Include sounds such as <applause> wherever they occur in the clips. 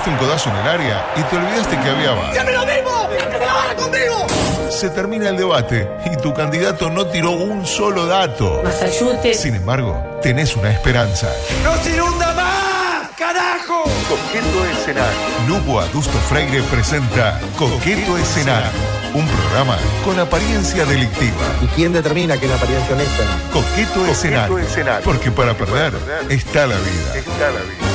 pegaste un codazo en el área y te olvidaste que había VAR. ¡Siempre lo mismo! ¡Ahora conmigo! Se termina el debate y tu candidato no tiró un solo dato. Masayute. Sin embargo, tenés una esperanza. ¡No se inunda más! ¡Carajo! Coqueto Escenario. Lugo Adusto Freire presenta Coqueto Escenario. Un programa con apariencia delictiva. ¿Y quién determina que es la apariencia honesta? Coqueto, escenario. Escenario. Porque para perder está la vida. Está la vida.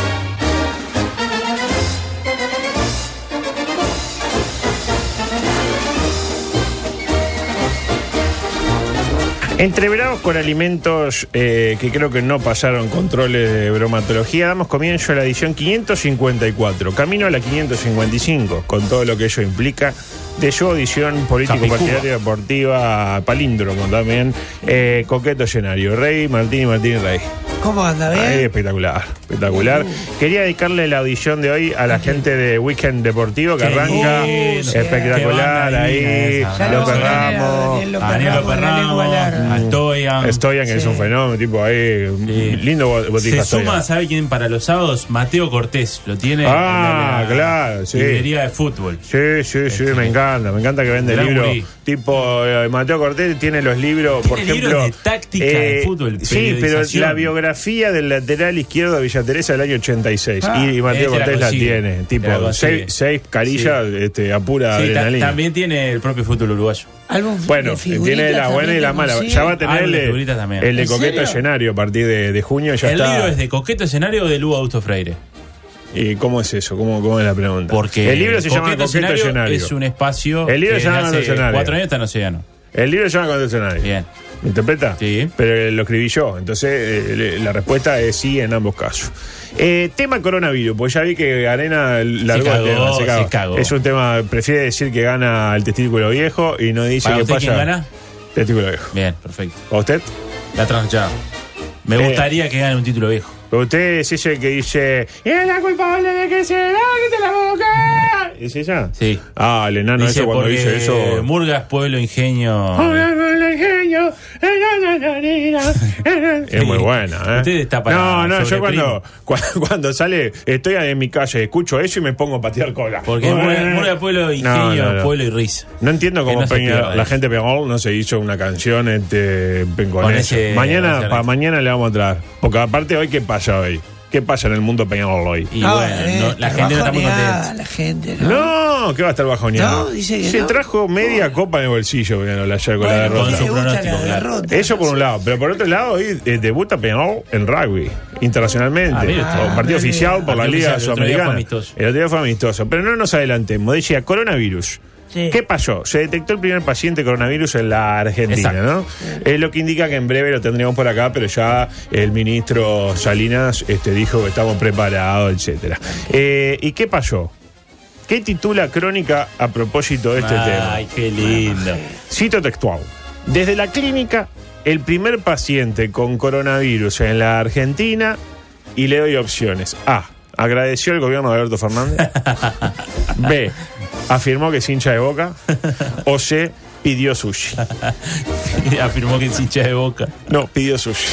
Entreverados con alimentos eh, que creo que no pasaron controles de bromatología, damos comienzo a la edición 554, camino a la 555, con todo lo que ello implica de su audición político Capicúa. partidaria deportiva palíndromo también, eh, coqueto escenario, Rey, Martín y Martín Rey. ¿Cómo anda? ¿Bien? espectacular, espectacular. Quería dedicarle la audición de hoy a la gente de Weekend Deportivo que Qué arranca lindo. espectacular banda ahí, esa. Ya lo lo vamos a tener a Ramos. Daniel López Daniel Ramos, López la lengua Ramos, larga. a Stoyan. Stoyan, que es un fenómeno, tipo ahí, Sí. lindo bo- botija Se suma. ¿sabe quién para los sábados? Mateo Cortés. Lo tiene Ah, en la- claro, sí. librería de fútbol. Sí, sí, sí, me encanta, me encanta que vende libros. Tipo, eh, Mateo Cortés tiene los libros, por ejemplo. eh, libros de táctica de fútbol, Sí, pero la biografía del lateral izquierdo de Villa Teresa del año 86. Ah, y, y Mateo la Cortés la tiene. la Tipo, seis, seis carillas este, a pura Sí, ta- adrenalina. también tiene el propio fútbol uruguayo. Bueno, tiene la buena y la mala. consigue. Ya va a tener Álbum el de de, figuritas también. el de ¿En Coqueto serio? Escenario a partir de, de junio. Ya el está. libro es de Coqueto Escenario o de Lugo Augusto Freire. ¿Y cómo es eso? ¿Cómo, cómo es la pregunta? Porque el libro se llama Escenario. es un espacio El libro que se llama hace cuatro años está en Océano. El libro se llama Coqueto Escenario. Bien. ¿Me interpreta? Sí. Pero eh, lo escribí yo, entonces eh, la respuesta es sí en ambos casos. Eh, tema coronavirus, pues ya vi que Arena largó cagó, el tema, se cagó. se cagó. Es un tema, prefiere decir que gana el testículo viejo y no dice ¿Para que usted pasa. quién gana? Testículo viejo. Bien, perfecto. ¿A usted? La trasnochada. Me Eh. gustaría que gane un título viejo. Pero usted es ese que dice, es la culpable de que se la quite la boca. ¿Es esa? Sí. Ah, el enano Dice eso cuando dice eso. Murgas, pueblo, ingenio. Es muy buena, ¿eh? Usted está para No, no, yo cuando, <laughs> cuando, cuando sale, estoy en mi calle, escucho eso y me pongo a patear cola. Porque Murgas, Murgas, pueblo, ingenio, No, no, no. pueblo y risa. No entiendo cómo Peña- la gente Peñarol no se hizo una canción este, con, Con eso. ese- Mañana, para mañana le vamos a traer. Porque aparte hoy, ¿qué pasa hoy? ¿Qué pasa en el mundo Peñarol hoy? Y No, bueno, eh, no, la gente no está muy bajoneada, contenta. La gente, ¿no? No, ¿qué va a estar bajoneado? No, dice que Se no. trajo media copa en el bolsillo Peñarol ayer con la Bueno, derrota. Le gusta pronóstico, la claro. derrota, Eso por un lado, pero por otro lado, hoy eh, debuta Peñarol en rugby, internacionalmente. Ah, mire usted. O partido Ah, oficial por la Liga oficial, el otro día fue Sudamericana. amistoso. El otro día fue amistoso. Pero no nos adelantemos. Decía, coronavirus. Sí. ¿Qué pasó? Se detectó el primer paciente coronavirus en la Argentina, Exacto. ¿no? Es lo que indica que en breve lo tendríamos por acá, pero ya el ministro Salinas este, dijo que estamos preparados, etcétera. Eh, ¿Y qué pasó? ¿Qué titula Crónica a propósito de este tema? Ay, qué lindo. Cito textual. Desde la clínica, el primer paciente con coronavirus en la Argentina y le doy opciones. A. Agradeció el gobierno de Alberto Fernández. <laughs> B. Afirmó que es hincha de boca. <laughs> O C. Pidió sushi. <laughs> Afirmó que es hincha de boca. No, pidió sushi.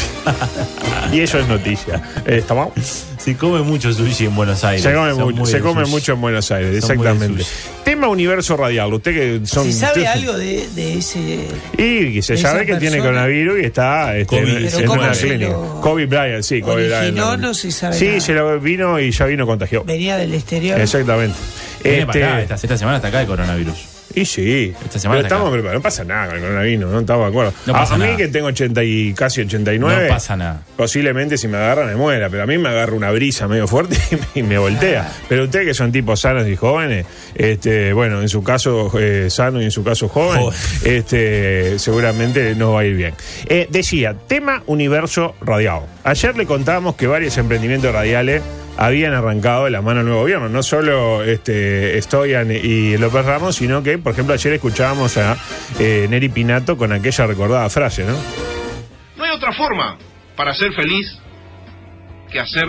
Y eso es noticia. Eh, ¿Está mal? Se come mucho sushi en Buenos Aires. Se come, mucho, se come mucho en Buenos Aires, Son exactamente. Tema universo radial. Usted que son. ¿Se sabe algo de, de ese...? Y que se sabe que tiene coronavirus y está este, Kobe. en, en ¿cómo una se clínica. Kobe Bryant, sí, Kobe? Bryant. No se sabe Sí, nada. se lo vino y ya vino contagió. Venía del exterior. Exactamente. Viene para acá, Este, esta, esta semana está acá el coronavirus. y sí, Esta semana pero estamos acá. preparados. No pasa nada con el coronavirus, no estamos de acuerdo. No a, mí que tengo 80 y casi 89, No pasa nada. posiblemente si me agarra me muera, pero a mí me agarra una brisa medio fuerte <laughs> y me voltea. Ah. Pero ustedes que son tipos sanos y jóvenes, este, bueno, en su caso eh, sano y en su caso joven, este, seguramente no va a ir bien. Eh, decía, tema universo radial. Ayer le contábamos que varios emprendimientos radiales habían arrancado de la mano del nuevo gobierno. No solo este, Stoyan y López Ramos, sino que, por ejemplo, ayer escuchábamos a eh, Neri Pinato con aquella recordada frase, ¿no? No hay otra forma para ser feliz que hacer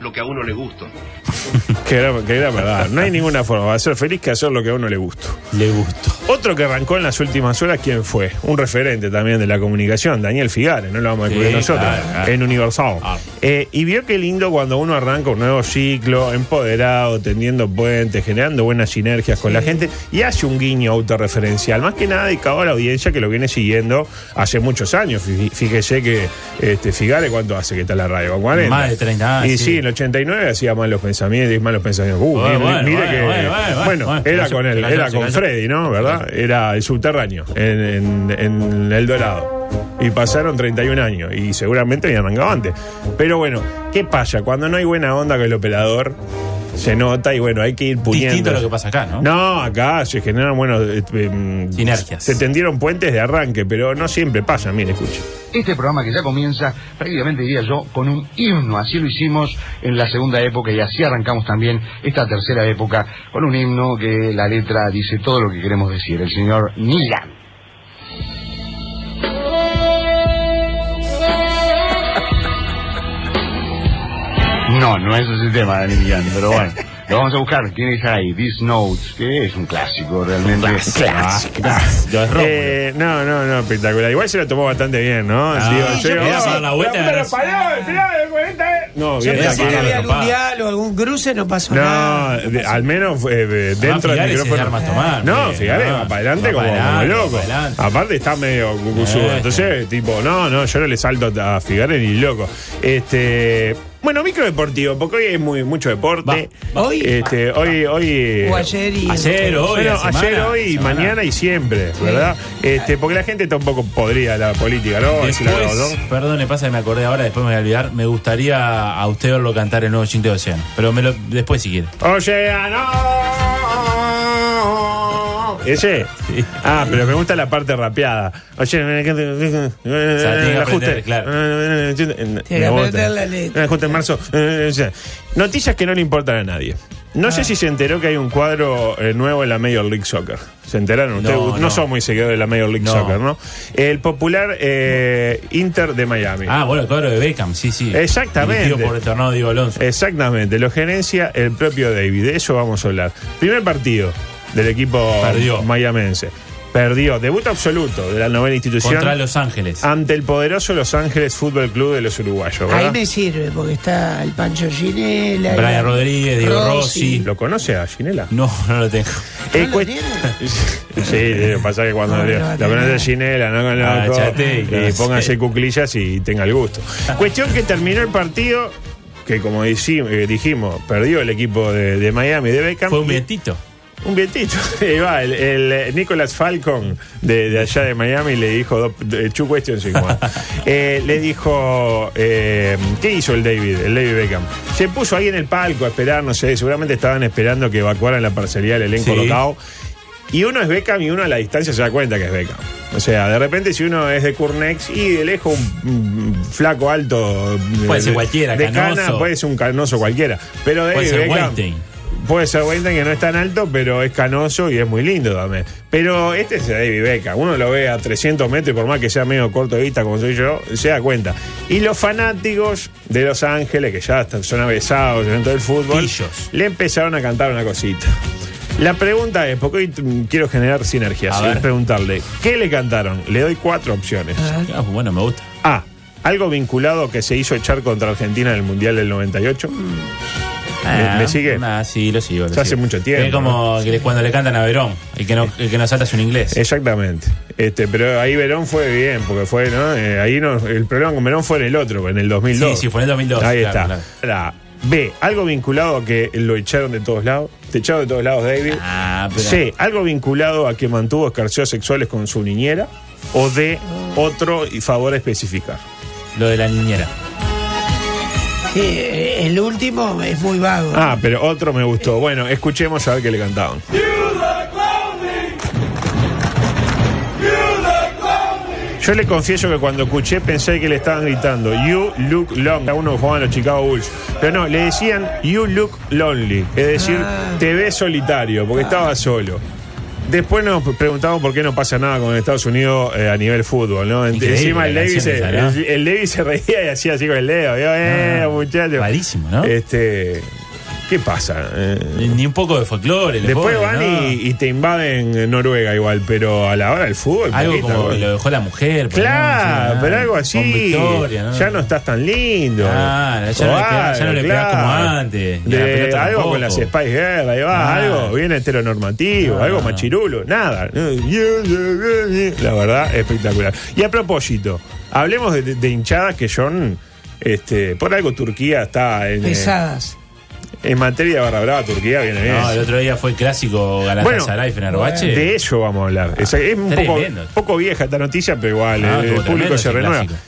lo que a uno le gusta. <laughs> que, era, que era verdad. No hay ninguna forma de ser feliz que hacer lo que a uno le gusta. Le gustó. Otro que arrancó en las últimas horas, ¿quién fue? Un referente también de la comunicación, Daniel Figare, no lo vamos a descubrir Sí, nosotros, claro, claro. en Universal. Ah. Eh, y vio qué lindo cuando uno arranca un nuevo ciclo, empoderado, tendiendo puentes, generando buenas sinergias con la gente y hace un guiño autorreferencial, más que nada dedicado a la audiencia que lo viene siguiendo hace muchos años. Fí- Fíjese que este, Figare, ¿cuánto hace que está la radio? ¿Con 40? Más de 30 años, Y sí, sí. en el 89 hacía malos pensamientos y malos pensamientos. Uh, Bueno, mire, bueno, mire bueno, que. bueno, era con él, era con. Freddy, ¿no? ¿Verdad? Era el subterráneo en, en- en El Dorado. Y pasaron 31 años y seguramente habían arrancado antes. Pero bueno, ¿qué pasa? Cuando no hay buena onda con el operador, se nota y bueno, hay que ir puliendo. Distinto a lo que pasa acá, ¿no? No, acá se generan, bueno, eh, Sinergias. Se tendieron puentes de arranque, pero no siempre pasa. Mire, escuche. Este programa que ya comienza, prácticamente diría yo, con un himno. Así lo hicimos en la segunda época y así arrancamos también esta tercera época con un himno que la letra dice todo lo que queremos decir. El señor Nilan. No, no es ese tema de Nilan, pero bueno. Lo vamos a buscar. Tiene que estar ahí. This Notes, que es un clásico realmente. Ah, Yo es rojo. Eh, no, no, no, espectacular. Igual se lo tomó bastante bien, ¿no? Ah, Digo, yo yo- oh, la vuelta pero, y pero ahora- paró, al final del 40. No, Yo bien, pensé que había algún diálogo, algún cruce, no pasó No, nada. de- al menos eh, de- dentro del micrófono. tomar, no, Figare no, va para adelante va como, para como adelante, loco. Aparte está medio cucusudo. Eh. Entonces, tipo, no, no, yo no le salto a Figare ni loco. Este. Bueno, micro deportivo, porque hoy hay muy, mucho deporte. Va, va. Hoy. Este, hoy, hoy. O ayer y. Ayer, hoy. Bueno, semana, ayer, hoy, y semana. mañana y siempre, ¿verdad? Este, porque la gente está un poco podrida la política, ¿no? Perdón, me pasa que me acordé ahora, después me voy a olvidar. Me gustaría a usted verlo cantar el nuevo Chinte de Océano. Pero me lo, después si quiere. Océano. ¿Ese? Sí. Ah, pero me gusta la parte rapeada. Oye, tiene que aprender, claro. Tiene que aprender la letra. Ajuste en marzo. Eh, o sea, Noticias que no le importan a nadie. No Ah. sé si se enteró que hay un cuadro eh, nuevo en la Major League Soccer. ¿Se enteraron? Ustedes No, no, no. son muy seguidores de la Major League No. Soccer, ¿no? El popular eh, Inter de Miami. Ah, bueno, el cuadro de Beckham, sí, sí. Exactamente. Por el tornado Diego Alonso. Exactamente, lo gerencia el propio David. De eso vamos a hablar. Primer partido del equipo Perdió. mayamense. Perdió. Debut absoluto de la novena institución Contra Los Ángeles. ante el poderoso Los Ángeles Fútbol Club de los uruguayos. Ahí me sirve, porque está el Pancho Ginela. Brian Rodríguez, Diego Rossi. ¿Lo conoce a Ginela? No, no lo tengo. Eh, ¿No lo cuest- tiene? <laughs> Sí, lo que pasa que cuando No, le- la conoce a Ginela, no Ah, conozco, chate, y póngase cuclillas y tenga el gusto. Cuestión que terminó el partido, que como eh, dijimos, perdió el equipo de, de Miami de Beckham. Fue un vientito. Un vientito. <laughs> Ahí va, el, el, eh, Nicholas Falcon de, de allá de Miami le dijo, two questions in one. <laughs> Eh, le dijo, eh, ¿qué hizo el David, el David Beckham? Se puso ahí en el palco a esperar, no sé, seguramente estaban esperando que evacuaran la parcialidad del elenco Sí. locao. Y uno es Beckham y uno a la distancia se da cuenta que es Beckham. O sea, de repente si uno es de Curnex y de lejos un, mm, flaco alto Puede de- ser cualquiera, de cana, canoso. puede ser un canoso cualquiera. Pero David Puede ser Beckham. Puede ser Weinstein que no es tan alto, pero es canoso y es muy lindo también. Pero este es David Beckham. Uno lo ve a 300 metros y por más que sea medio corto de vista como soy yo, se da cuenta. Y los fanáticos de Los Ángeles, que ya están- son avesados dentro del fútbol, Pillos. le empezaron a cantar una cosita. La pregunta es, porque hoy mm, quiero generar sinergias, A y ver. preguntarle, ¿qué le cantaron? Le doy cuatro opciones. Ah, bueno, me gusta. A. Algo vinculado que se hizo echar contra Argentina en el Mundial del 98. Ah, me sigue? Ah, sí, lo sigo. lo Ya hace mucho tiempo, Es como que cuando le cantan a Verón. El que no, el que no salta es un inglés. Exactamente. Este, pero ahí Verón fue bien, porque fue, ¿no? Eh, ahí no, el problema con Verón fue en el otro, en el 2002. Sí, sí, fue en el 2002, Ahí claro, está. La B, algo vinculado a que lo echaron de todos lados. Te echaron de todos lados, David. Ah, pero. C, algo vinculado a que mantuvo escarceos sexuales con su niñera. O D, otro y favor a especificar. Lo de la niñera. Eh, el último es muy vago. Ah, pero otro me gustó. Bueno, escuchemos a ver qué le cantaban. Yo le confieso que cuando escuché pensé que le estaban gritando You look long a uno que jugaban los Chicago Bulls. Pero no, le decían You look lonely. Es decir, Ah. te ves solitario, porque estaba solo. Después nos preguntamos por qué no pasa nada con Estados Unidos eh, a nivel fútbol, ¿no? Encima el canción se, el, el se reía y hacía así con el dedo. ¿vio? Eh, Ah, muchacho. rarísimo, ¿no? Este. ¿Qué pasa? Eh, Ni, un poco de folclore. después ponen, van ¿no? y, y te invaden Noruega igual, pero a la hora del fútbol. Algo poquito, como algo. lo dejó la mujer. Claro, pero algo así. Con Victoria, ¿no? Ya no estás tan lindo. Claro, ya no O le pegás- ya no le pegás como antes, De- algo tampoco. con las Spice Girls, ahí va, Claro. algo bien heteronormativo, Ah. algo machirulo, nada. La verdad, espectacular. Y a propósito, hablemos de, de hinchadas que son. Este, por algo Turquía está en, eh, Pesadas. En materia de barra brava, Turquía viene bien. No, el otro día fue el clásico Galatasaray Fenerbahce. De eso vamos a hablar. Es, es un poco, vieja esta noticia, pero igual Ah, eh, el público se renueva. clásico.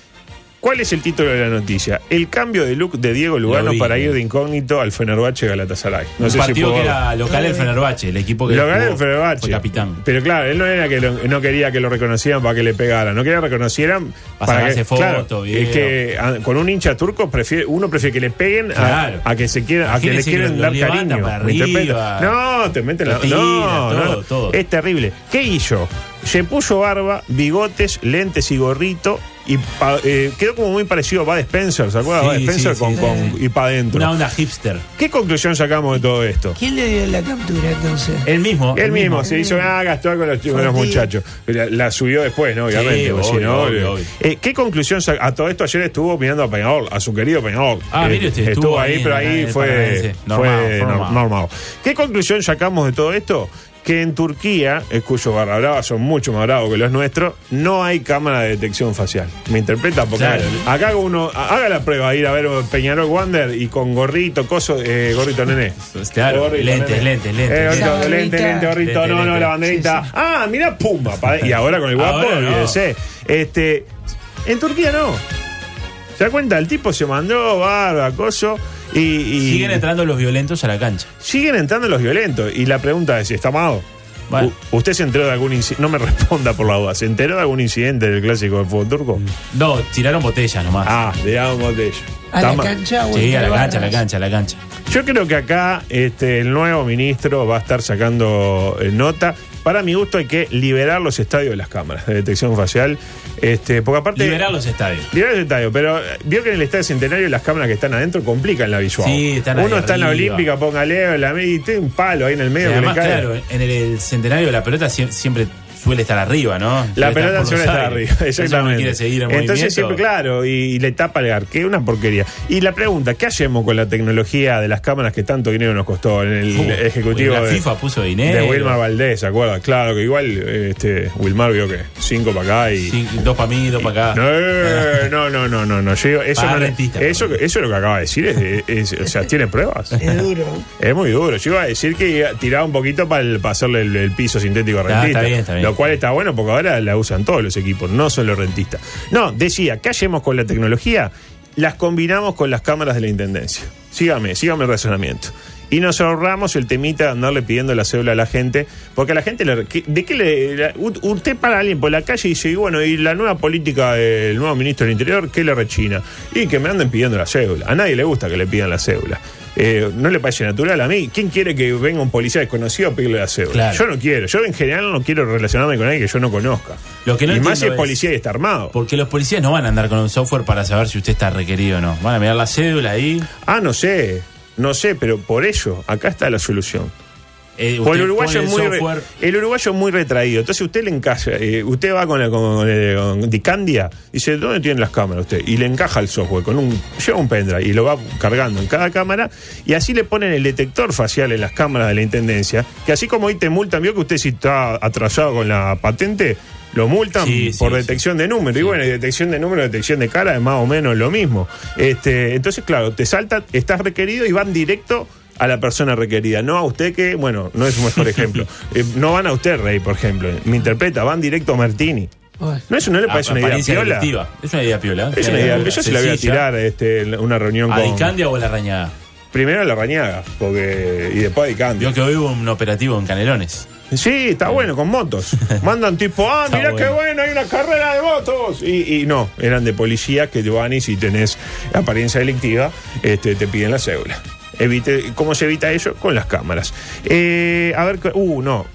¿Cuál es el título de la noticia? El cambio de look de Diego Lugano vi, para ir de incógnito al Fenerbahce Galatasaray. No un sé si partido puedo- que era local el Fenerbahce, el equipo que lo gané jugó el Fenerbahce. fue capitán. Pero claro, él no era que lo- no quería que lo reconocieran para que le pegaran, no quería que reconocieran Para para que foto, video. es que a- con un hincha turco prefiere uno prefiere que le peguen a- Claro. a, que se quieran a que le que quieren dar cariño. No, te meten la no, todo, todo. es terrible. ¿Qué hizo? Se puso barba, bigotes, lentes y gorrito y pa- eh, quedó como muy parecido a Bud Spencer, ¿se acuerda? Sí, Bud Spencer sí, con, sí. con- y para adentro. Una onda hipster. ¿Qué conclusión sacamos de todo esto? ¿Quién le dio la captura entonces? El mismo. Él mismo se hizo, ah, gastó con los, con los muchachos. La, la subió después, ¿no? Obviamente. Sí, porque si obvio, no, obvio, eh, obvio. eh, ¿Qué conclusión sa- A todo esto ayer estuvo mirando a Peñarol, a su querido Peñarol. Ah, mire usted, estuvo ahí, pero ahí el fue, Paranaense. fue Normal, nor- normal. normal. ¿Qué conclusión sacamos de todo esto? Que en Turquía, cuyos barra son mucho más bravos que los nuestros, no hay cámara de detección facial. ¿Me interpreta? Porque Claro. acá uno haga la prueba, ir a ver Peñarol Wander y con gorrito, coso, eh, gorrito nené. Claro, Gorrito, lentes, nene. lentes, lentes, Eh, gorrito, lente, banderita. lente, gorrito, Lente, no, no, lente. la banderita. Sí, sí. Ah, mira, pumba. pa- Y ahora con el guapo, no. olvídese. Este, en Turquía no. ¿Se da cuenta? El tipo se mandó barba, coso. Y, y- Siguen entrando los violentos a la cancha. siguen entrando los violentos. Y la pregunta es: ¿está amado? Bueno. ¿Usted se enteró de algún incidente? No me <laughs> responda por la duda. ¿Se enteró de algún incidente del clásico del fútbol turco? No, tiraron botellas nomás. Ah, digamos botella. ¿A la cancha o sí, a la cancha, a la cancha, a la cancha. Yo creo que acá este, el nuevo ministro va a estar sacando eh, nota. Para mi gusto hay que liberar los estadios de las cámaras de detección facial. Este, porque aparte... Liberar los estadios. Liberar los estadios, pero eh, vio que en el estadio centenario las cámaras que están adentro complican la visual. Sí, están Uno está en la olímpica, póngale la media y tiene un palo ahí en el Y medio que además, le cae. claro, en el, el centenario la pelota sie- siempre suele estar arriba, ¿no? La pelota suele estar arriba, exactamente. quiere seguir en Entonces movimiento. siempre, claro, y, y le tapa el gar, que es una porquería. Y la pregunta, ¿qué hacemos con la tecnología de las cámaras que tanto dinero nos costó en el Uh, ejecutivo la de, FIFA puso dinero. de Wilmar Valdés, ¿se acuerda? Claro, que igual este Wilmar vio que cinco para acá y... Sí, dos para mí, dos para acá. No, no, no, no, no, no. Yo eso, no- rentista, eso, eso es lo que acaba de decir. es- es- o sea, tiene pruebas. Es duro. Es muy duro. Yo iba a decir que iba- tiraba un poquito para, el- para hacerle el, el piso sintético Ah, rentista. está bien, está bien. Lo cual está bueno porque ahora la usan todos los equipos, no solo rentistas. No, decía, ¿qué hacemos con la tecnología? Las combinamos con las cámaras de la intendencia. Sígame, sígame el razonamiento. Y nos ahorramos el temita de andarle pidiendo la cédula a la gente, porque a la gente, le, ¿qué- ¿de qué le.? la- usted para alguien por la calle y dice, y bueno, ¿y la nueva política del nuevo ministro del Interior qué le rechina? Y que me anden pidiendo la cédula. A nadie le gusta que le pidan la cédula. Eh, ¿No le parece natural a mí? ¿Quién quiere que venga un policía desconocido a pedirle la cédula? Claro. Yo no quiero. Yo en general no quiero relacionarme con alguien que yo no conozca. Lo que no y más si es- policía y está armado. Porque los policías no van a andar con un software para saber si usted está requerido o no. Van a mirar la cédula ahí. Ah, no sé. No sé, pero por ello, acá está la solución. eh, usted el uruguayo, es muy re- software. el uruguayo es muy retraído. Entonces usted le encaja, eh, usted va con, la, con, eh, con Dicandia, dice, ¿dónde tienen las cámaras usted? Y le encaja el software con un, lleva un pendrive y lo va cargando en cada cámara y así le ponen el detector facial en las cámaras de la intendencia, que así como hoy te multan, vio que usted si está atrasado con la patente, lo multan Sí, por sí. detección de número. Y bueno, y detección de número, detección de cara es más o menos lo mismo. Este, entonces, claro, te salta, estás requerido y van directo a la persona requerida, no a usted que, bueno, no es un mejor ejemplo. <laughs> Eh, no van a usted, Rey, por ejemplo. Me interpreta, van directo a Martini. ¿No, eso no le Ah, parece una idea apariencia piola? delictiva. Es una idea piola. Es una idea, yo se la voy a tirar este, en una reunión ¿A con... Dicandia o a la Rañaga? Primero a la Rañaga, porque y después a Dicandia. Vio que hoy hubo un operativo en Canelones. Sí, está bueno, con motos. <laughs> Mandan tipo, ah, mirá bueno. qué bueno, hay una carrera de motos. Y, y no, eran de policía que van y si tenés apariencia delictiva, este, te piden la cédula. Evite, ¿Cómo se evita eso? Con las cámaras. Eh, a ver, uh, no.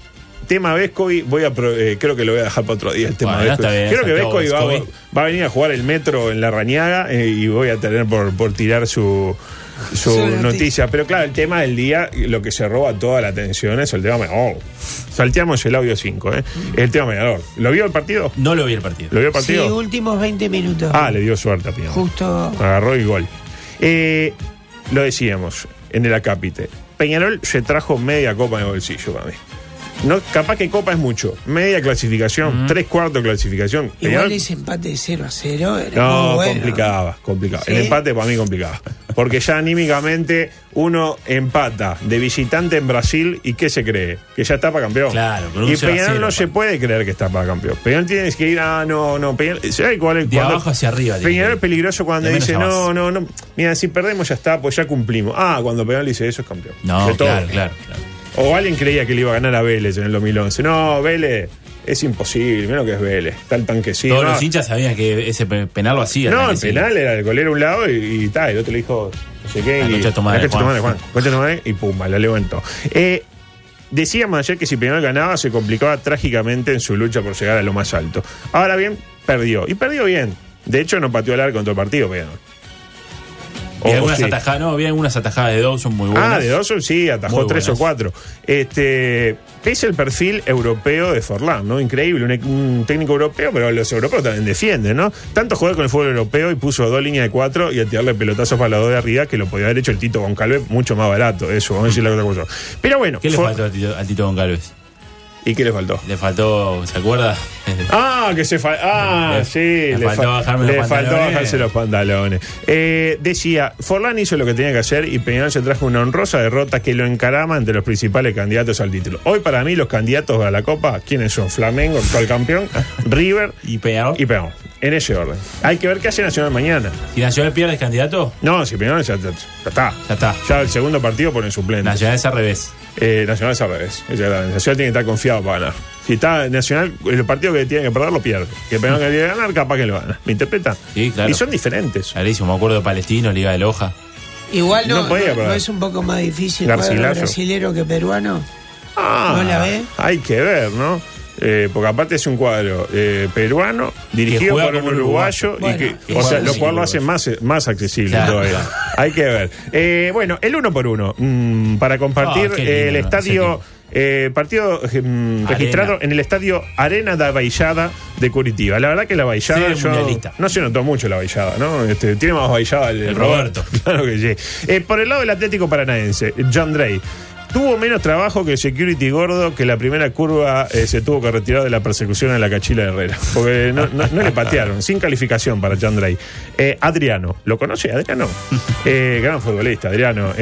Tema Vescovi, voy a pro- eh, creo que lo voy a dejar para otro día el tema Bueno, Vescovi. Creo que Vescovi va, a venir a jugar el metro en la Rañaga eh, y voy a tener por, por tirar su su noticia. noticia. Pero claro, el tema del día, lo que se roba toda la atención es el tema menor. Salteamos el audio 5, ¿eh? El tema menor. ¿Lo vio el partido? No lo vi el partido. ¿Lo vio el Sí, partido? últimos 20 minutos. ah, le dio suerte a Peñarol. Justo. Agarró y gol. Eh, lo decíamos en el acápite. Peñarol se trajo media copa en el bolsillo para mí. No, capaz que copa es mucho. Media clasificación, tres cuartos de clasificación. Igual Peñarol- ese empate de 0 a 0 era no, muy bueno. complicaba, complicaba. El empate para mí complicaba. Porque ya anímicamente uno empata de visitante en Brasil y ¿qué se cree? Que ya está para campeón. Claro, y 0 a Peñarol 0, no se puede creer que está para campeón. Peñarol tiene que ir, ah, no, no, Peñarol. ¿sabe cuál es? De cuando- abajo hacia arriba Peñarol es peligroso cuando dice, no, no, no. Mira, si perdemos ya está, pues ya cumplimos. Ah, cuando Peñarol dice eso es campeón. No, claro, claro, claro. O alguien creía que le iba a ganar a Vélez en el 2011. No, Vélez es imposible. Mira lo que es Vélez. Está el tanquecito. Todos los hinchas sabían que ese pe- penal lo hacía. no, el penal era el golero a un lado y, y tal, el otro le dijo, no sé qué. La y, concha de Juan. Juan. Concha de madre, y pumba, la levantó. Eh, decíamos ayer que si Peñarol ganaba se complicaba trágicamente en su lucha por llegar a lo más alto. Ahora bien, perdió. Y perdió bien. De hecho, no pateó el arco en todo el partido, Peñarol. O- algunas sí. atajadas, no, vi algunas atajadas de Dawson muy buenas. Ah, de Dawson sí, atajó tres o cuatro. Este, es el perfil europeo de Forlán, ¿no? Increíble, un, un técnico europeo, pero los europeos también defienden, ¿no? Tanto jugar con el fútbol europeo y puso dos líneas de cuatro y a tirarle pelotazos para la dos de arriba que lo podía haber hecho el Tito Goncalves mucho más barato, eso, vamos a decirle otra cosa. Pero bueno, ¿Qué le faltó al Tito, al Tito Goncalves? ¿Y qué le faltó? Le faltó, ¿se acuerda? Ah, que se fa- ah, Le- sí, le faltó fa- bajarme le los faltó bajarse los pantalones. Eh, decía, Forlán hizo lo que tenía que hacer y Peñarol se trajo una honrosa derrota que lo encarama entre los principales candidatos al título. Hoy para mí los candidatos a la Copa, ¿quiénes son? Flamengo, actual campeón, <laughs> River ¿Y Peñarol? y Peñarol. En ese orden. Hay que ver qué hace Nacional mañana. ¿Si Nacional pierde es candidato? No, si Peñarol ya, ya- ya está. Ya está. Ya el segundo partido pone suplente. Nacional es al revés. Eh, Nacional es al revés. Nacional tiene que estar confiado para ganar. Si está Nacional, el partido que tiene que perder lo pierde. Que Peñarol que tiene que ganar, capaz que lo gana. ¿Me interpreta? Sí, claro. Y son diferentes. Clarísimo, me acuerdo de Palestino, Liga de Loja. Igual no, No podía es un poco más difícil Garcilaso. brasilero que peruano. Ah, ¿No la ve? Hay que ver, ¿no? Eh, porque aparte es un cuadro eh, peruano dirigido por un uruguayo, y que, o sea, lo cual lo hace más, más accesible Claro, todavía. claro. <laughs> Hay que ver. Eh, bueno, el uno por uno. mm, para compartir Ah, eh, el estadio. eh, partido eh, mm, registrado en el estadio Arena da Baixada de Curitiba. La verdad que la Baixada Sí, yo- no se notó mucho la Baixada, ¿no? Este, tiene más Baixada el, El Roberto. <laughs> Claro que sí. Eh, por el lado del Atlético Paranaense, John Drey. Tuvo menos trabajo que security gordo que la primera curva eh, se tuvo que retirar de la persecución en la cachila de Herrera. Porque no, no- no le patearon, sin calificación para John Drey. Eh, Adriano, ¿lo conoce Adriano? <laughs> Eh, gran futbolista, Adriano.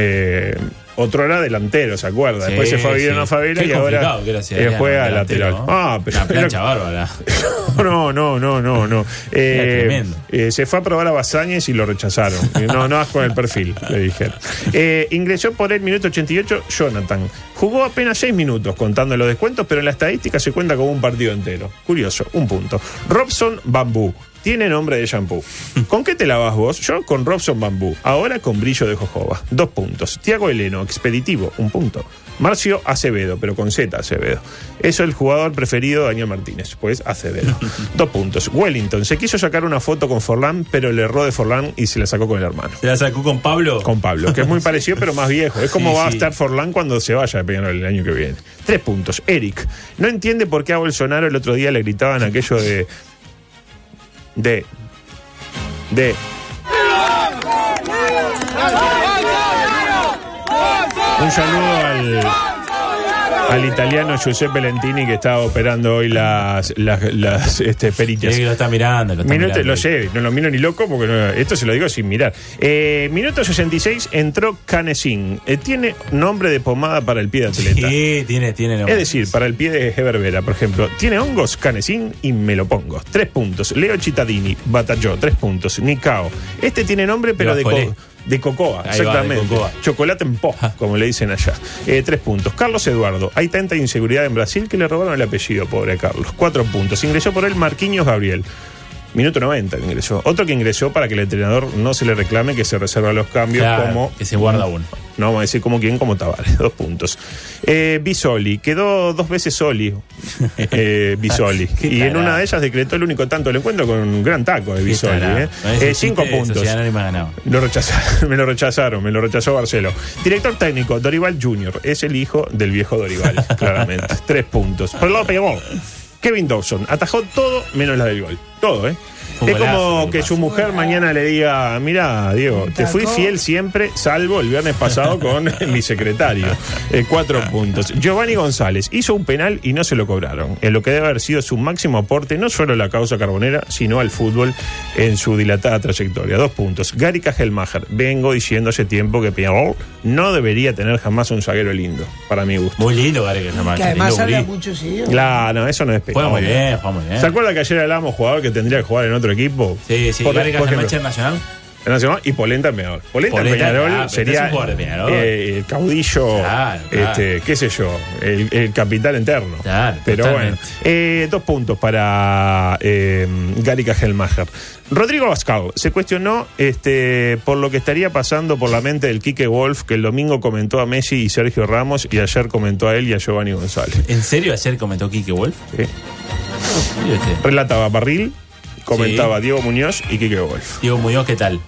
Otro era delantero, ¿se acuerda? Sí, Después se fue a vivir sí. en una favela Qué y ahora eh, juega lateral. ¿no? Ah, pero Una plancha bárbara. <laughs> no, no, no, no, no. Eh, tremendo. eh, se fue a probar a Basáñez y lo rechazaron. <laughs> No, no vas con el perfil, le dijeron. Eh, ingresó por el minuto 88 Jonathan. Jugó apenas 6 minutos contando los descuentos, pero en la estadística se cuenta como un partido entero. Curioso, un punto. Robson Bambú. Tiene nombre de shampoo. ¿Con qué te lavas vos? Yo con Robson Bambú. Ahora con brillo de jojoba. Dos puntos. Tiago Heleno, expeditivo. Un punto. Marcio Acevedo, pero con Z Acevedo. Eso es el jugador preferido de Daniel Martínez, pues Acevedo. <laughs> Dos puntos. Wellington se quiso sacar una foto con Forlán, pero le erró de Forlán y se la sacó con el hermano. ¿Se la sacó con Pablo? Con Pablo, que es muy parecido, pero más viejo. Es <laughs> como Sí, va a estar Forlán cuando se vaya de Peñarol el año que viene. Tres puntos. Eric. No entiende por qué a Bolsonaro el otro día le gritaban aquello de. De. De. Un saludo al, al italiano Giuseppe Lentini que está operando hoy las, las, las este, peritas. Sí, lo está mirando, lo está Minuto, mirando. lo sé, no lo miro ni loco porque no- esto se lo digo sin mirar. Eh, minuto 66 entró Canesin. Eh, tiene nombre de pomada para el pie de atleta. Sí, tiene, tiene nombre. Es decir, para el pie de Heberbera, por ejemplo, tiene hongos Canesin y me lo pongo. Tres puntos. Leo Cittadini, Batalló, tres puntos. Nicao. Este tiene nombre, pero de, de cocoa, Ahí va, de exactamente. cocoa. Chocolate en po, como le dicen allá. Eh, tres puntos. Carlos Eduardo. Hay tanta inseguridad en Brasil que le robaron el apellido, pobre Carlos. Cuatro puntos. Ingresó por él Marquinhos Gabriel. Minuto 90 ingresó. Otro que ingresó para que el entrenador no se le reclame que se reserva los cambios Claro, como que se guarda uno. no vamos a decir como quién, como Tavares, <laughs> dos puntos. Eh, Bisoli, quedó dos veces Soli, <laughs> eh, Bisoli. <laughs> Qué y en una de ellas decretó el único tanto del encuentro con un gran taco de Bisoli. eh. Eh, cinco puntos. Lo rechazaron, me lo rechazaron, me lo rechazó Barcelo. Director técnico, Dorival Jr., es el hijo del viejo Dorival, claramente. Tres puntos. El lado pegó. Kevin Dawson atajó todo menos la del gol. Todo, ¿eh? Es como que su mujer mañana le diga, mira, Diego, te fui fiel siempre, salvo el viernes pasado <laughs> con <laughs> mi secretario. Eh, cuatro puntos. Giovanni González hizo un penal y no se lo cobraron. En lo que debe haber sido su máximo aporte, no solo a la causa carbonera, sino al fútbol en su dilatada trayectoria. Dos puntos. Gary Kajelmacher. Vengo diciendo hace tiempo que Peñarol no debería tener jamás un zaguero lindo, para mi gusto. Muy lindo, Gary, llama. Que además habla gurí. muchos idiomas. Claro, eso no es Juega Peñarol. muy bien, juega muy bien. ¿Se acuerda que ayer hablábamos jugador que tendría que jugar en otro equipo? Sí, sí, Por- por ejemplo, Nacional. Nacional y Polenta en Peñarol. Polenta, en Peñarol pero sería Peñarol. eh, el caudillo, Claro, claro. este, qué sé yo, el, el capital interno. Claro, pero totalmente. bueno, Eh, dos puntos para eh, Gary Kajelmacher. Rodrigo Bascal se cuestionó este, por lo que estaría pasando por la mente del Quique Wolf, que el domingo comentó a Messi y Sergio Ramos y ayer comentó a él y a Giovanni González. ¿En serio ayer comentó Kike Wolf? ¿sí? Usted. Relataba Barril, comentaba Diego Muñoz y Quique Wolf. Diego Muñoz, ¿qué tal?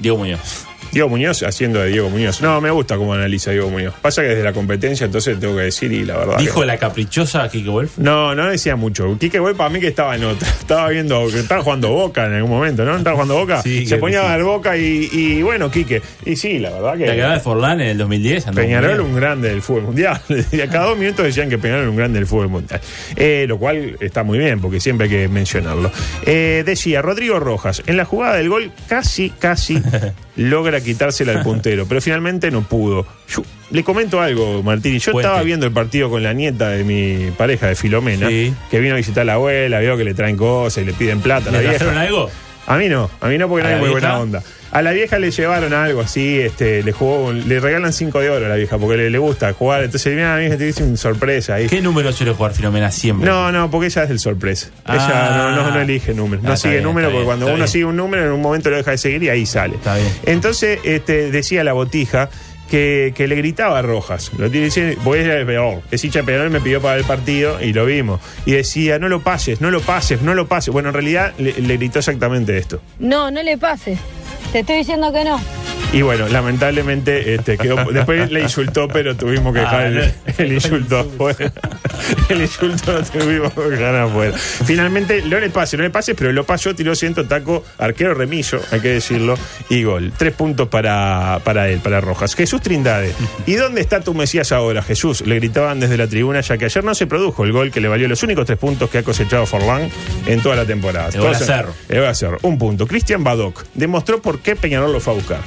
Diego Muñoz. Diego Muñoz haciendo de Diego Muñoz. No, me gusta cómo analiza Diego Muñoz. Pasa que desde la competencia, entonces tengo que decir, y la verdad. ¿Dijo que- la caprichosa Kike Wolf? No, no decía mucho. Quique Güey para mí que estaba en otra. <laughs> Estaba viendo que estaba jugando Boca en algún momento, ¿no? Estaba jugando Boca. Sí, Se ponía que a sí. dar Boca y, y bueno, Quique. Y sí, la verdad La quedada de que. Forlán en el 2010. andó muy Peñarol un grande del fútbol mundial. <laughs> Y a cada dos minutos decían que Peñarol era un grande del fútbol mundial. Eh, lo cual está muy bien, porque siempre hay que mencionarlo. Eh, decía Rodrigo Rojas, en la jugada del gol casi, casi <laughs> logra quitársela al puntero, pero finalmente no pudo. Yo le comento algo, Martini. Yo Cuente. estaba viendo el partido con la nieta de mi pareja, de Filomena, Sí. que vino a visitar a la abuela, veo que le traen cosas y le piden plata ¿Le trajeron algo? A mí no, a mí no porque ¿A no hay la muy buena onda. A la vieja le llevaron algo así, este, le jugó, le regalan 5 de oro a la vieja porque le, le gusta jugar. Entonces, mira, mi hija te dice una sorpresa ahí. ¿Qué número suele jugar Filomena siempre? No, no, porque ella es del sorpresa. Ah. ella no, no, no elige números, no Ah, sigue bien, números está porque bien, cuando uno bien. sigue un número en un momento lo deja de seguir y ahí sale. Está bien. Entonces, este, decía la botija que, que le gritaba a Rojas. Lo tiene diciendo, porque ella es peor. Es hincha Peñarol, me pidió para el partido y lo vimos. Y decía, no lo pases, no lo pases, no lo pases. Bueno, en realidad le, le gritó exactamente esto. No, no le pases. Te estoy diciendo que no. Y bueno, lamentablemente este, quedó, después le insultó, pero tuvimos que dejar Ah, el, no. el insulto <laughs> afuera. <laughs> El insulto lo tuvimos que dejar afuera. Finalmente, no le pase, no le pase, pero lo pasó, tiró ciento taco, arquero remillo, hay que decirlo, y gol. Tres puntos para, para él, para Rojas. Jesús Trindade. ¿Y dónde está tu Mesías ahora, Jesús? Le gritaban desde la tribuna, ya que ayer no se produjo el gol que le valió los únicos tres puntos que ha cosechado Forlán en toda la temporada. El gol a el gol a Cerro. Un punto. Cristian Badoc demostró por qué Peñarol lo fue a buscar.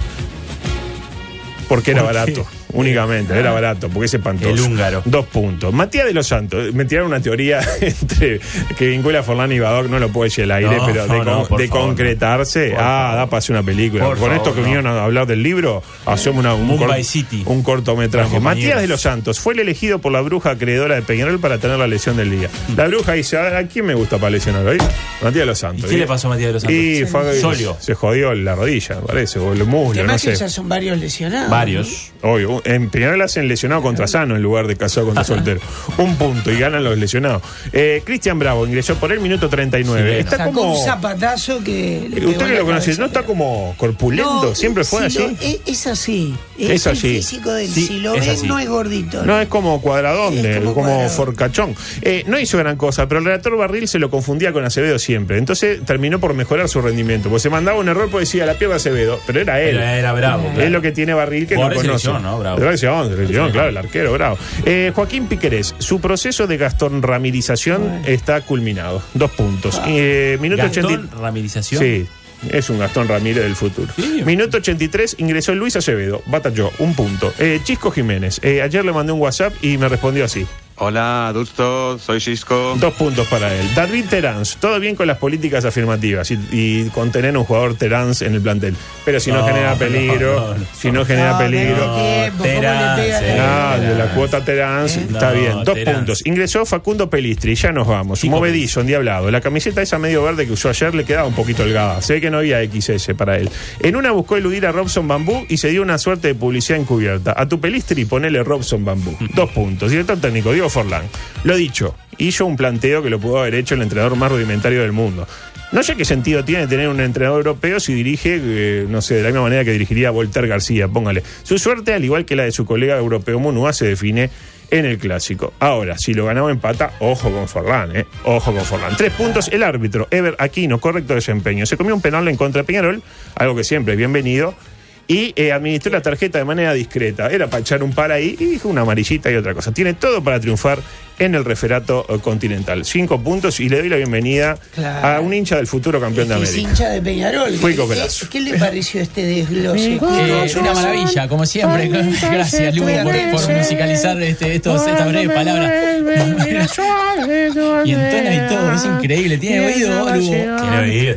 Porque era barato, únicamente, era barato, porque es espantoso. El húngaro. Dos puntos. Matías de los Santos, me tiraron una teoría <laughs> entre que vincula a Forlán y Badoc, no lo puedo decir al aire, No, pero de, no, con- no, por de favor, concretarse, ah, da para hacer una película. Por Con favor, esto que no. vinieron a hablar del libro, hacemos una, un, Mumbai City. un cortometraje. Los Matías compañeros. de los Santos fue el elegido por la bruja acreedora de Peñarol para tener la lesión del día. La bruja dice, "Ah, ¿a quién me gusta para lesionar hoy? Matías de los ¿Y Santos. qué le pasó a Matías de los Santos? Y fue, Solio. se jodió la rodilla, me parece, o el muslo, no Además sé. son varios lesionados. Varios. Obvio, en Peñarol hacen lesionado contra sano en lugar de casado contra soltero. <laughs> Un punto y ganan los lesionados. Eh, Cristian Bravo ingresó por el minuto 39. Chileno. Está Sacó como. un zapatazo que. le pegó Usted que lo conoce. ¿no está como corpulento? No, ¿Siempre fue si así? lo- es, es así. Es, Es el así. físico de él. Sí, si lo es ven, así. no es gordito. No, es como cuadradón, Es eh, como como, cuadrado. forcachón. Eh, no hizo gran cosa, pero el redactor Barril se lo confundía con Acevedo siempre. Entonces terminó por mejorar su rendimiento. Porque se mandaba un error porque decía la pierda Acevedo, pero era él. Era, era bravo. Es claro. lo que tiene Barril que Jugador no conoce. ¿no? Bravo. De selección, de selección, claro, el arquero, bravo. Eh, Joaquín Piquerés, su proceso de Gastón Ramirización está culminado. Dos puntos. Eh, minuto Gastón 80 Ramirización. Sí. Es un Gastón Ramírez del futuro. Sí. Minuto 83, ingresó Luis Acevedo. Batalló, un punto. Eh, Chisco Jiménez. eh, ayer le mandé un WhatsApp y me respondió así. Hola, adulto, soy Cisco. Dos puntos para él. David Terans, todo bien con las políticas afirmativas y, y con tener un jugador Terans en el plantel. Pero si no, No, genera no, peligro, no, no. si no genera No, peligro. pero tiempo, ¿cómo le Terán, pega sí. la- Ah, de la cuota Terans, ¿Eh? está No, bien. Dos Terans. puntos. Ingresó Facundo Pelistri, ya nos vamos. Movedizo, endiablado. La camiseta esa medio verde que usó ayer le quedaba un poquito holgada. Se ve que no había XS para él. En una buscó eludir a Robson Bambú y se dio una suerte de publicidad encubierta. A tu Pelistri ponele Robson Bambú. <laughs> Dos puntos. Director técnico, Diego Forlán. Lo dicho, hizo un planteo que lo pudo haber hecho el entrenador más rudimentario del mundo. No sé qué sentido tiene tener un entrenador europeo si dirige, eh, no sé, de la misma manera que dirigiría Voltaire García, póngale. Su suerte, al igual que la de su colega europeo Munúa, se define en el clásico. Ahora, si lo ganaba empata, ojo con Forlán, ¿eh? Ojo con Forlán. Tres puntos, el árbitro, Ever Aquino, correcto desempeño. Se comió un penal en contra de Peñarol, algo que siempre es bienvenido. Y eh, administró la tarjeta de manera discreta. Era para echar un par ahí y dijo una amarillita y otra cosa. Tiene todo para triunfar en el referato eh, continental. Cinco puntos y le doy la bienvenida Claro. a un hincha del futuro campeón de que es América. hincha de Peñarol. Cuico ¿Qué- Pelazo. ¿Qué le pareció este desglose? Eh, Cuico? una maravilla, como siempre. <laughs> Gracias, Lugo, por, por musicalizar este, estos, estas breves palabras. <laughs> y entona y todo, es increíble. Tiene oído, Lugo. Tiene oído.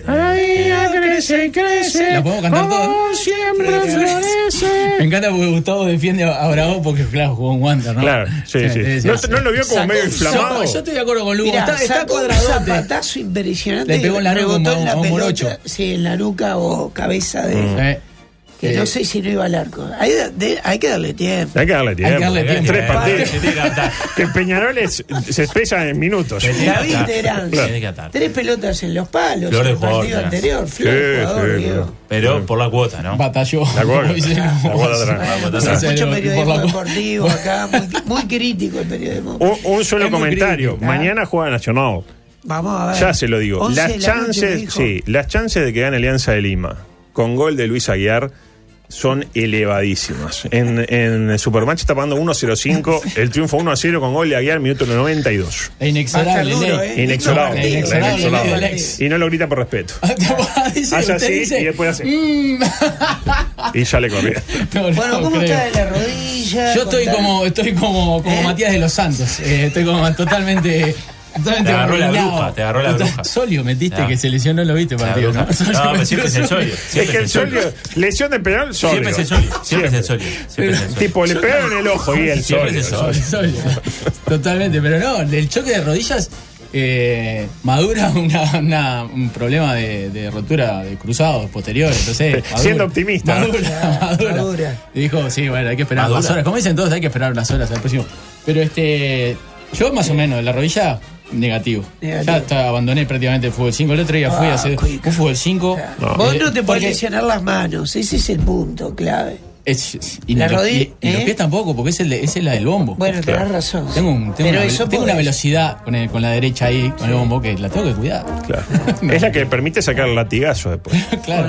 La podemos cantar todos. Me encanta porque Gustavo defiende a Bravo porque, claro, jugó en Wander, ¿no? Claro, sí, sí. ¿No, no lo vio como medio inflamado? Yo, yo estoy de acuerdo con Lugo. Mirá, está, está cuadradote. zapatazo impresionante. Le pegó en la nuca rebotó a un- en la a un pelota, morocho. Sí, en la nuca o cabeza de. Eh, Que eh, no sé si no iba al arco. Hay, de- hay que darle tiempo. Hay que darle tiempo. darle tiempo. Tres partidos. Se tiene que. Que Peñarol es- se expresa en minutos. Que David. Terán. Que. Tres pelotas en los palos. Flor el partido anterior. Flor de Sí, jugador, sí, Diego. claro. Pero por la cuota, ¿no? Batalló. La cuota, la mucho periodismo deportivo acá, muy, muy crítico el periodismo. Un, un solo comentario. crítico. Mañana juega Nacional. Vamos a ver. Ya se lo digo. 11 Las la noche, chances, sí, las chances de que gane Alianza de Lima con gol de Luis Aguiar son elevadísimas. En, en Supermatch está pagando 1-0-5, <laughs> el triunfo 1-0 con gol de Aguiar, minuto 92. Es Va a estar inexorable, duro. ¿eh? Inexorable. Inexorable, ex. Y no lo grita por respeto. <laughs> Dice, Hace usted así dice, y después hace. "Mm". <laughs> Y sale corriendo. No, no Bueno, ¿cómo creo. está de la rodilla? Yo estoy como, estoy como, como ¿Eh? Matías de los Santos. Eh, estoy como totalmente. Totalmente Te agarró la bruja, te agarró la bruja. Solio metiste Ya. que se lesionó, lo viste partido. ¿no? Pero siempre es el Solio. Es que el Solio. Solio, lesión de penal, Solio. Siempre es el Solio. Siempre es el Solio. Siempre es el Solio. Tipo, le pegaron el ojo y el Siempre es Solio. el Solio. Solio. Totalmente, pero no, el choque de rodillas eh, madura una, una- un problema de, de rotura de cruzados posteriores. Entonces, madura. Siendo optimista. Madura, madura. Madura. Y dijo, sí, bueno, hay que esperar Madura. unas horas. Como dicen todos, hay que esperar unas horas al próximo. Pero este, yo más o menos, la rodilla, negativo. Negativo. Ya está, abandoné prácticamente el fútbol 5. El otro día fui a Ah, hacer cuica. un fútbol 5. No. Vos no te podés porque- lesionar las manos, ese es el punto clave. Es- y, La los- rodilla, y- y los ¿eh? pies tampoco, porque es el de- es la del bombo. Bueno, tenés razón. Tengo, un- tengo una, tengo una podés- velocidad con, el- con la derecha ahí, con el bombo, que la tengo que cuidar. Claro. <laughs> Es la que permite sacar el latigazo después. <laughs> claro.